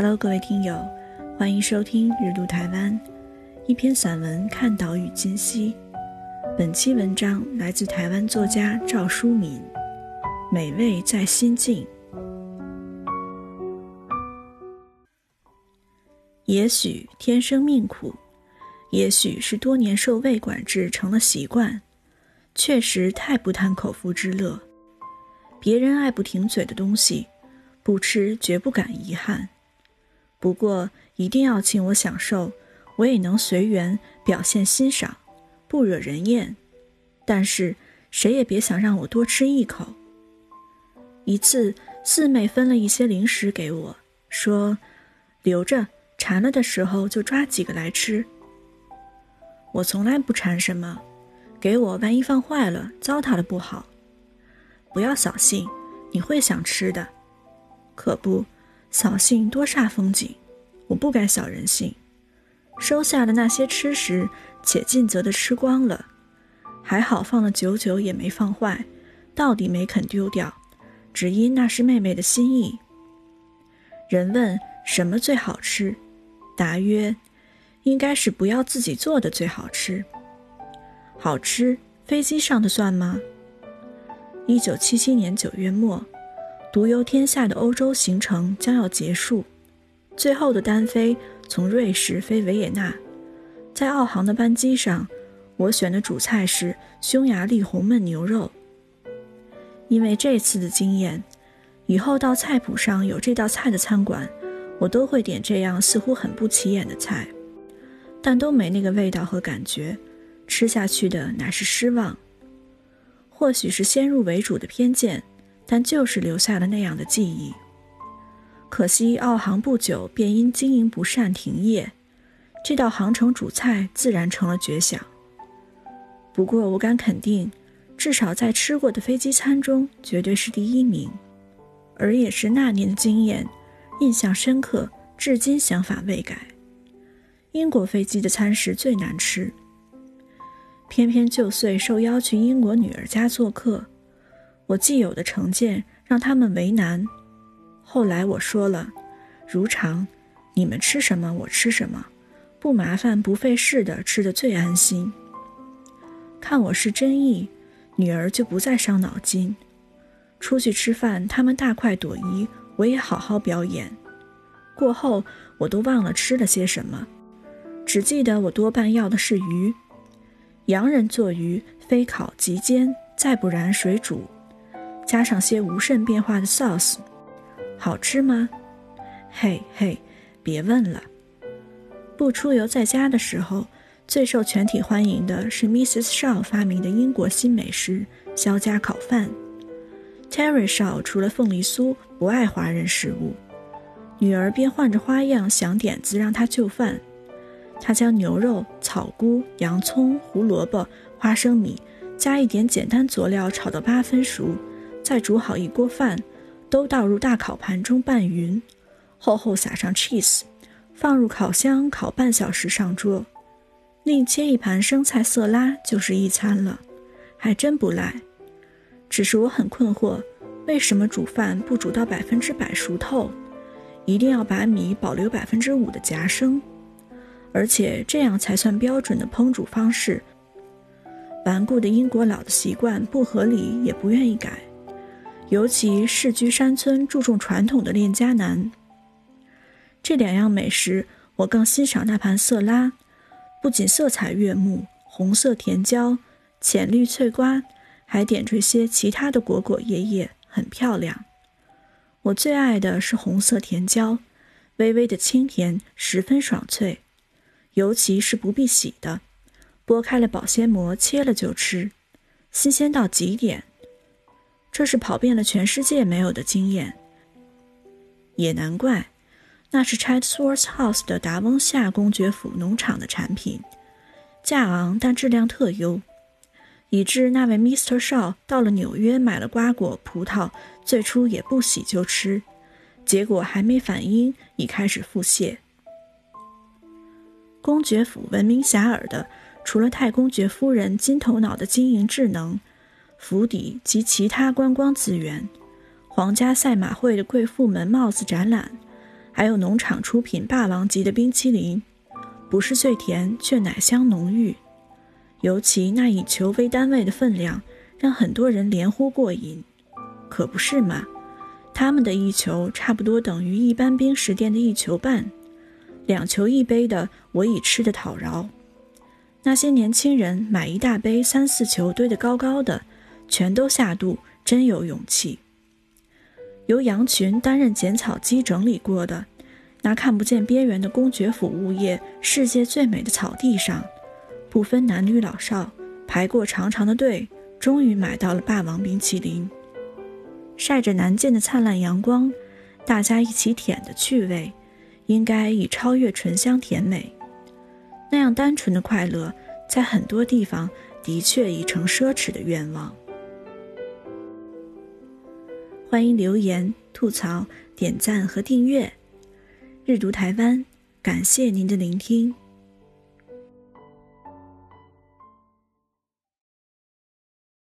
Hello，各位听友，欢迎收听《日读台湾》，一篇散文看岛屿今夕。本期文章来自台湾作家赵淑敏，《美味在心境》。也许天生命苦，也许是多年受胃管制成了习惯，确实太不贪口腹之乐。别人爱不停嘴的东西，不吃绝不感遗憾。不过一定要请我享受，我也能随缘表现欣赏，不惹人厌。但是谁也别想让我多吃一口。一次，四妹分了一些零食给我，说：“留着，馋了的时候就抓几个来吃。”我从来不馋什么，给我万一放坏了，糟蹋了不好。不要扫兴，你会想吃的。可不，扫兴多煞风景。我不该小人性，收下的那些吃食，且尽责的吃光了。还好放了久久也没放坏，到底没肯丢掉，只因那是妹妹的心意。人问什么最好吃，答曰：应该是不要自己做的最好吃。好吃，飞机上的算吗？一九七七年九月末，独游天下的欧洲行程将要结束，最后的单飞从瑞士飞维也纳，在澳航的班机上，我选的主菜是匈牙利红焖牛肉。因为这次的经验，以后到菜谱上有这道菜的餐馆，我都会点这样似乎很不起眼的菜，但都没那个味道和感觉，吃下去的乃是失望。或许是先入为主的偏见，但就是留下了那样的记忆。可惜澳航不久便因经营不善停业，这道航程主菜自然成了绝响。不过我敢肯定，至少在吃过的飞机餐中绝对是第一名，而也是那年的经验，印象深刻，至今想法未改。英国飞机的餐食最难吃。偏偏就岁受邀去英国女儿家做客，我既有的成见让他们为难。后来我说了，如常，你们吃什么我吃什么，不麻烦不费事的吃的最安心。看我是真意，女儿就不再伤脑筋。出去吃饭，他们大快朵颐，我也好好表演。过后我都忘了吃了些什么，只记得我多半要的是鱼。洋人做鱼，非烤即煎，再不然水煮，加上些无甚变化的 sauce，好吃吗？嘿嘿，别问了。不出游在家的时候，最受全体欢迎的是 Mrs. Shaw 发明的英国新美食——肖家烤饭。Terry Shaw 除了凤梨酥，不爱华人食物，女儿便换着花样想点子让他就范。他将牛肉、草菇、洋葱、胡萝卜、花生米，加一点简单佐料炒到八分熟，再煮好一锅饭，都倒入大烤盘中拌匀，厚厚撒上 cheese，放入烤箱烤半小时上桌，另切一盘生菜色拉就是一餐了，还真不赖。只是我很困惑，为什么煮饭不煮到百分之百熟透，一定要把米保留百分之五的夹生？而且这样才算标准的烹煮方式。顽固的英国佬的习惯不合理，也不愿意改。尤其世居山村、注重传统的恋家男。这两样美食，我更欣赏那盘色拉，不仅色彩悦目，红色甜椒、浅绿翠瓜，还点缀些其他的果果叶叶，很漂亮。我最爱的是红色甜椒，微微的清甜，十分爽脆。尤其是不必洗的，剥开了保鲜膜，切了就吃，新鲜到极点。这是跑遍了全世界没有的经验。也难怪，那是 Chatsworth House 的达翁夏公爵府农场的产品，价昂但质量特优，以致那位 Mr. Shaw 到了纽约买了瓜果葡萄，最初也不洗就吃，结果还没反应，已开始腹泻。公爵府闻名遐迩的，除了太公爵夫人金头脑的经营智能，府邸及其他观光资源，皇家赛马会的贵妇们帽子展览，还有农场出品霸王级的冰淇淋，不是最甜，却奶香浓郁。尤其那以球为单位的分量，让很多人连呼过瘾。可不是嘛？他们的一球差不多等于一般冰食店的一球半，两球一杯的，我已吃得讨饶。那些年轻人买一大杯，三四球堆得高高的，全都下肚，真有勇气。由羊群担任剪草机整理过的，那看不见边缘的公爵府物业世界最美的草地上，不分男女老少，排过长长的队，终于买到了霸王冰淇淋。晒着难见的灿烂阳光，大家一起舔的趣味，应该已超越醇香甜美。那样单纯的快乐，在很多地方的确已成奢侈的愿望。欢迎留言、吐槽、点赞和订阅。日读台湾，感谢您的聆听。